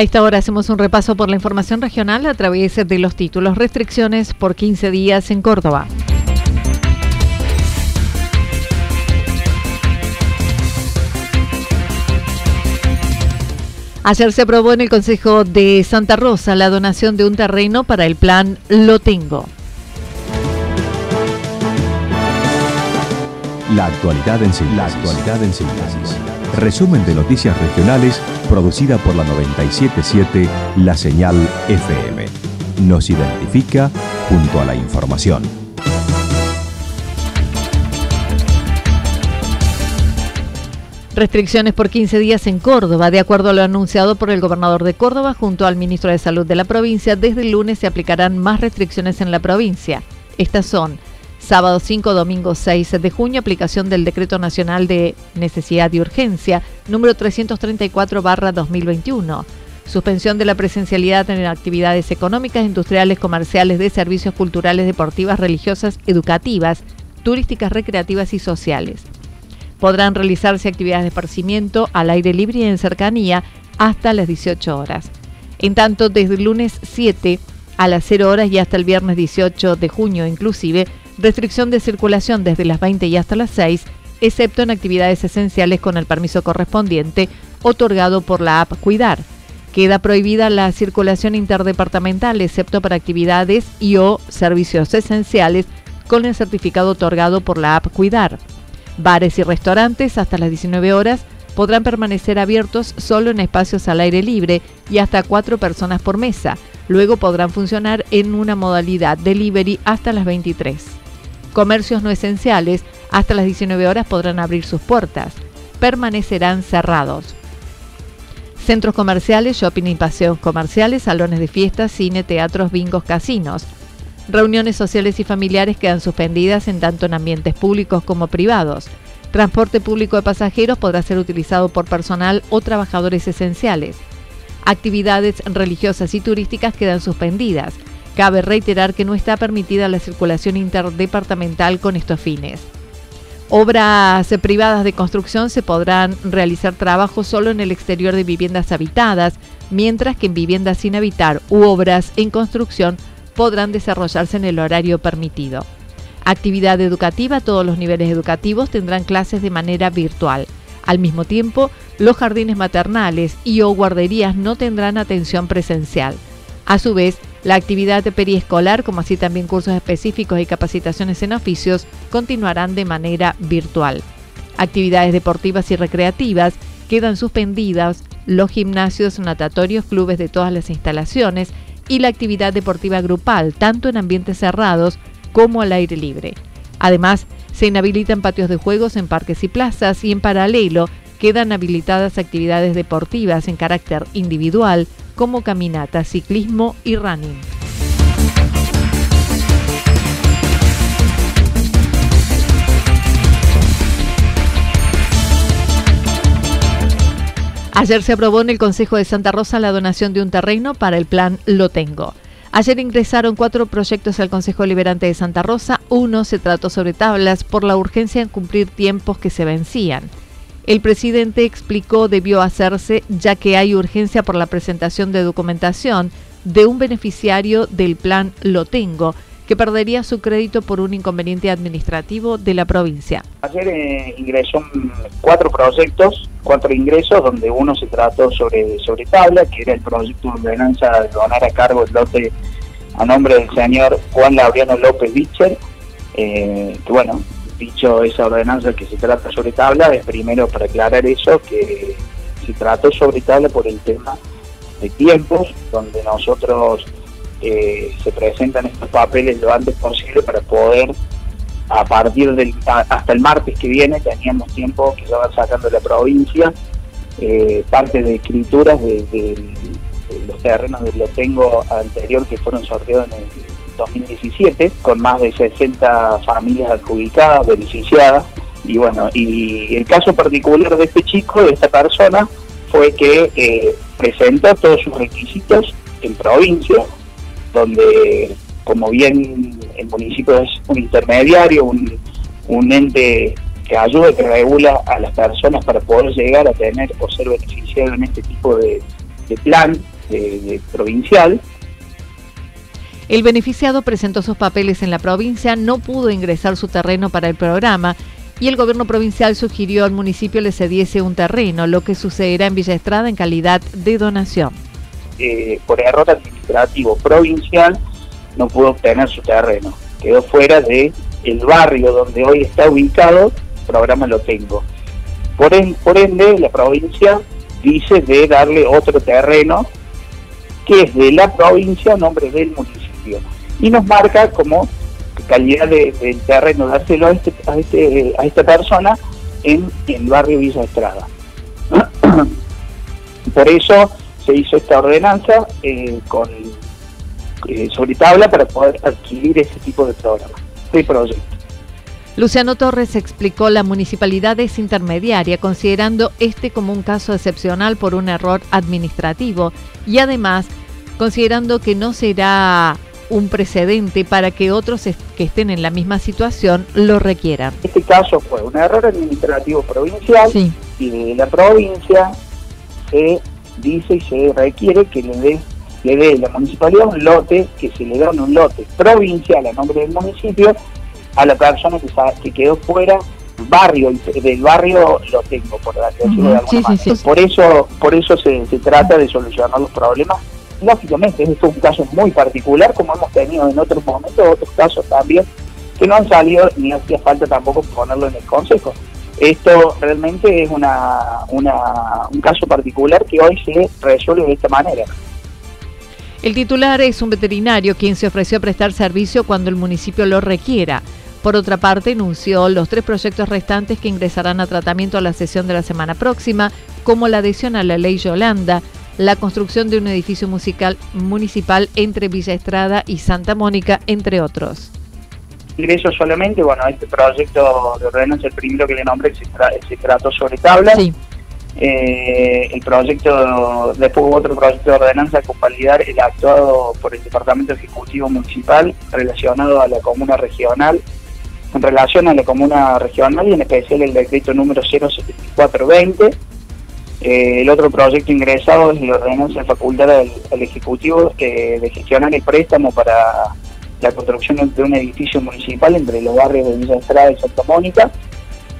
A esta hora hacemos un repaso por la información regional a través de los títulos Restricciones por 15 días en Córdoba. Ayer se aprobó en el Consejo de Santa Rosa la donación de un terreno para el plan Lo Tengo. La actualidad en síntesis. La actualidad en síntesis. Resumen de noticias regionales producida por la 977 La Señal FM. Nos identifica junto a la información. Restricciones por 15 días en Córdoba. De acuerdo a lo anunciado por el gobernador de Córdoba junto al ministro de Salud de la provincia, desde el lunes se aplicarán más restricciones en la provincia. Estas son Sábado 5, domingo 6 de junio, aplicación del Decreto Nacional de Necesidad y Urgencia, número 334-2021. Suspensión de la presencialidad en actividades económicas, industriales, comerciales, de servicios culturales, deportivas, religiosas, educativas, turísticas, recreativas y sociales. Podrán realizarse actividades de esparcimiento al aire libre y en cercanía hasta las 18 horas. En tanto, desde el lunes 7 a las 0 horas y hasta el viernes 18 de junio inclusive, restricción de circulación desde las 20 y hasta las 6, excepto en actividades esenciales con el permiso correspondiente otorgado por la app Cuidar. Queda prohibida la circulación interdepartamental, excepto para actividades y o servicios esenciales con el certificado otorgado por la app Cuidar. Bares y restaurantes hasta las 19 horas podrán permanecer abiertos solo en espacios al aire libre y hasta cuatro personas por mesa. Luego podrán funcionar en una modalidad delivery hasta las 23. Comercios no esenciales hasta las 19 horas podrán abrir sus puertas. Permanecerán cerrados. Centros comerciales, shopping y paseos comerciales, salones de fiestas, cine, teatros, bingos, casinos. Reuniones sociales y familiares quedan suspendidas en tanto en ambientes públicos como privados. Transporte público de pasajeros podrá ser utilizado por personal o trabajadores esenciales. Actividades religiosas y turísticas quedan suspendidas. Cabe reiterar que no está permitida la circulación interdepartamental con estos fines. Obras privadas de construcción se podrán realizar trabajos solo en el exterior de viviendas habitadas, mientras que en viviendas sin habitar u obras en construcción podrán desarrollarse en el horario permitido. Actividad educativa, todos los niveles educativos tendrán clases de manera virtual. Al mismo tiempo, los jardines maternales y o guarderías no tendrán atención presencial. A su vez, la actividad periescolar, como así también cursos específicos y capacitaciones en oficios, continuarán de manera virtual. Actividades deportivas y recreativas quedan suspendidas los gimnasios, natatorios, clubes de todas las instalaciones y la actividad deportiva grupal, tanto en ambientes cerrados como al aire libre. Además, se inhabilitan patios de juegos en parques y plazas y en paralelo quedan habilitadas actividades deportivas en carácter individual como caminata, ciclismo y running. Ayer se aprobó en el Consejo de Santa Rosa la donación de un terreno para el plan Lo Tengo. Ayer ingresaron cuatro proyectos al Consejo Liberante de Santa Rosa. Uno se trató sobre tablas por la urgencia en cumplir tiempos que se vencían. El presidente explicó debió hacerse ya que hay urgencia por la presentación de documentación de un beneficiario del plan Lo Tengo, que perdería su crédito por un inconveniente administrativo de la provincia. Ayer eh, ingresó cuatro proyectos, cuatro ingresos, donde uno se trató sobre, sobre tabla, que era el proyecto de ordenanza de donar a cargo el lote a nombre del señor Juan Laureano López Bicher, eh, que bueno, dicho esa ordenanza que se trata sobre tabla, es primero para aclarar eso, que se trató sobre tabla por el tema de tiempos, donde nosotros eh, se presentan estos papeles lo antes posible para poder, a partir del hasta el martes que viene, teníamos tiempo que se va sacando la provincia, eh, parte de escrituras de, los terrenos de lo tengo anterior que fueron sorteados en el 2017, con más de 60 familias adjudicadas, beneficiadas. Y bueno, y el caso particular de este chico, de esta persona, fue que eh, presentó todos sus requisitos en provincia, donde como bien el municipio es un intermediario, un, ente que ayuda, que regula a las personas para poder llegar a tener o ser beneficiario en este tipo de, plan de, provincial. El beneficiado presentó sus papeles en la provincia, no pudo ingresar su terreno para el programa y el gobierno provincial sugirió al municipio le cediese un terreno, lo que sucederá en Villa Estrada en calidad de donación. Eh, por error administrativo provincial no pudo obtener su terreno. Quedó fuera de el barrio donde hoy está ubicado, el programa lo tengo. Por, por ende, la provincia dice de darle otro terreno que es de la provincia a nombre del municipio. Y nos marca como calidad del de, terreno, dárselo a, este, a, este, a esta persona en, en el barrio Villa Estrada. Por eso se hizo esta ordenanza eh, con eh, sobre tabla para poder adquirir ese tipo de programa, de proyecto. Luciano Torres explicó la municipalidad es intermediaria, considerando este como un caso excepcional por un error administrativo y además considerando que no será un precedente para que otros que estén en la misma situación lo requieran. Este caso fue un error administrativo provincial y de la provincia se dice y se requiere que le dé le dé la municipalidad un lote, que se le da un lote provincial a nombre del municipio a la persona que, que quedó fuera barrio del barrio lo tengo por decirlo de alguna manera. por eso por eso se, se, trata de solucionar los problemas lógicamente es un caso muy particular como hemos tenido en otros momentos otros casos también que no han salido ni hacía falta tampoco ponerlo en el consejo esto realmente es una, un caso particular que hoy se resuelve de esta manera. El titular es un veterinario quien se ofreció a prestar servicio cuando el municipio lo requiera. Por otra parte, anunció los tres proyectos restantes que ingresarán a tratamiento a la sesión de la semana próxima, como la adhesión a la ley Yolanda, la construcción de un edificio musical municipal entre Villa Estrada y Santa Mónica, entre otros ingreso solamente, bueno, este proyecto de ordenanza, el primero que le nombré, se, trató sobre tablas. Eh, el proyecto, después hubo otro proyecto de ordenanza con validar el actuado por el Departamento Ejecutivo Municipal relacionado a la comuna regional, en relación a la comuna regional y en especial el decreto número 07420. Eh, el otro proyecto ingresado es la ordenanza de facultad al, Ejecutivo eh, de gestionar el préstamo para la construcción de un edificio municipal entre los barrios de Villa Estrada y Santa Mónica,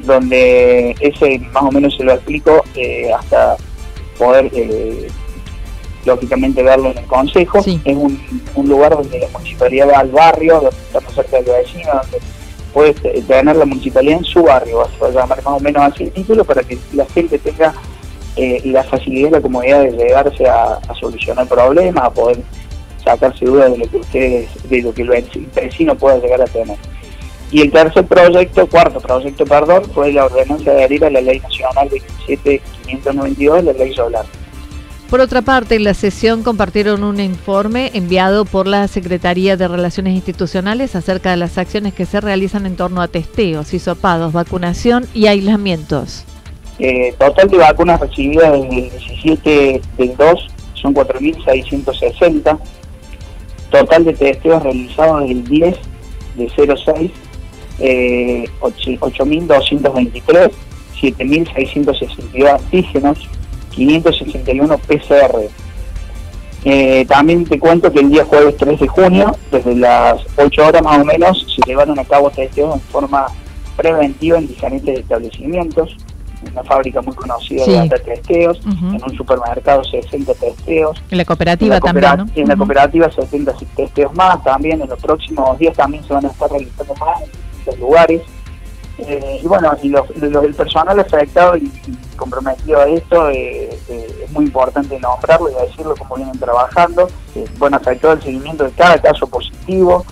donde ese más o menos se lo explico eh, hasta poder eh, lógicamente verlo en el consejo. Es un, lugar donde la municipalidad va al barrio, donde estamos cerca de la vecina, donde puede tener la municipalidad en su barrio, va a llamar más o menos así el título, para que la gente tenga eh, la facilidad y la comodidad de llegarse a, a solucionar problemas, a poder sacarse dudas de lo que ustedes, de lo que el vecino pueda llegar a tener. Y el tercer proyecto, cuarto proyecto, perdón, fue la ordenanza de adherir a la Ley Nacional 27592, la Ley Solar. Por otra parte, en la sesión compartieron un informe enviado por la Secretaría de Relaciones Institucionales acerca de las acciones que se realizan en torno a testeos, hisopados, vacunación y aislamientos. Eh, total de vacunas recibidas desde el 17 del 2 son 4.660. Total de testeos realizados desde el 10 de 06, eh, 8.223, 7.662 antígenos, 561 PCR. Eh, también te cuento que el día jueves 3 de junio, desde las 8 horas más o menos, se llevaron a cabo testeos en forma preventiva en diferentes establecimientos. Una fábrica muy conocida de testeos, en un supermercado 60 testeos. En la cooperativa también, En la cooperativa 70 testeos más también. En los próximos días también se van a estar realizando más en distintos lugares. Eh, y bueno, y los, el personal afectado y, comprometido a esto eh, eh, es muy importante nombrarlo y decirlo como vienen trabajando. bueno, afectado el seguimiento de cada caso positivo,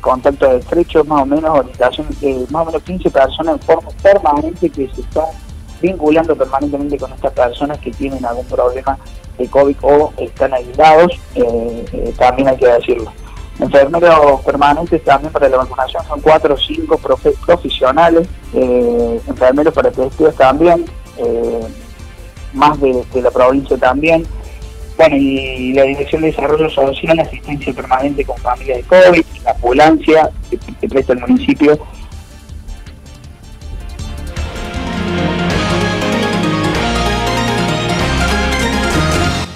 contacto de estrecho, más o menos orientación, más o menos 15 personas en forma permanente que se están vinculando permanentemente con estas personas que tienen algún problema de COVID o están aislados, también hay que decirlo enfermeros permanentes también para la vacunación son cuatro o cinco profesionales, eh, enfermeros para testeos también, eh, más de, la provincia también. Bueno, y la Dirección de Desarrollo Social, asistencia permanente con familias de COVID, la ambulancia que, presta el municipio.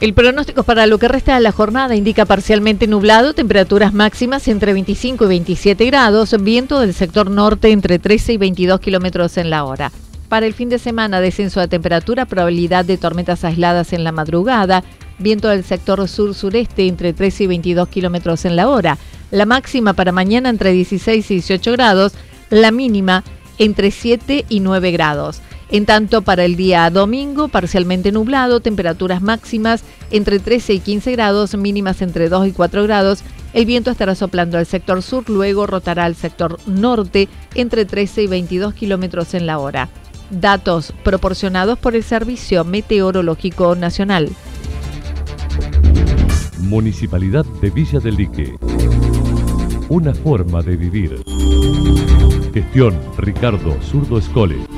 El pronóstico para lo que resta de la jornada indica parcialmente nublado, temperaturas máximas entre 25 y 27 grados, viento del sector norte entre 13 y 22 kilómetros en la hora. Para el fin de semana, descenso de temperatura, probabilidad de tormentas aisladas en la madrugada, viento del sector sur-sureste entre 13 y 22 kilómetros en la hora. La máxima para mañana entre 16 y 18 grados, la mínima entre 7 y 9 grados. En tanto, para el día domingo, parcialmente nublado, temperaturas máximas entre 13 y 15 grados, mínimas entre 2 y 4 grados. El viento estará soplando al sector sur, luego rotará al sector norte entre 13 y 22 kilómetros en la hora. Datos proporcionados por el Servicio Meteorológico Nacional. Municipalidad de Villa del Lique. Una forma de vivir. Gestión Ricardo Zurdo Escole.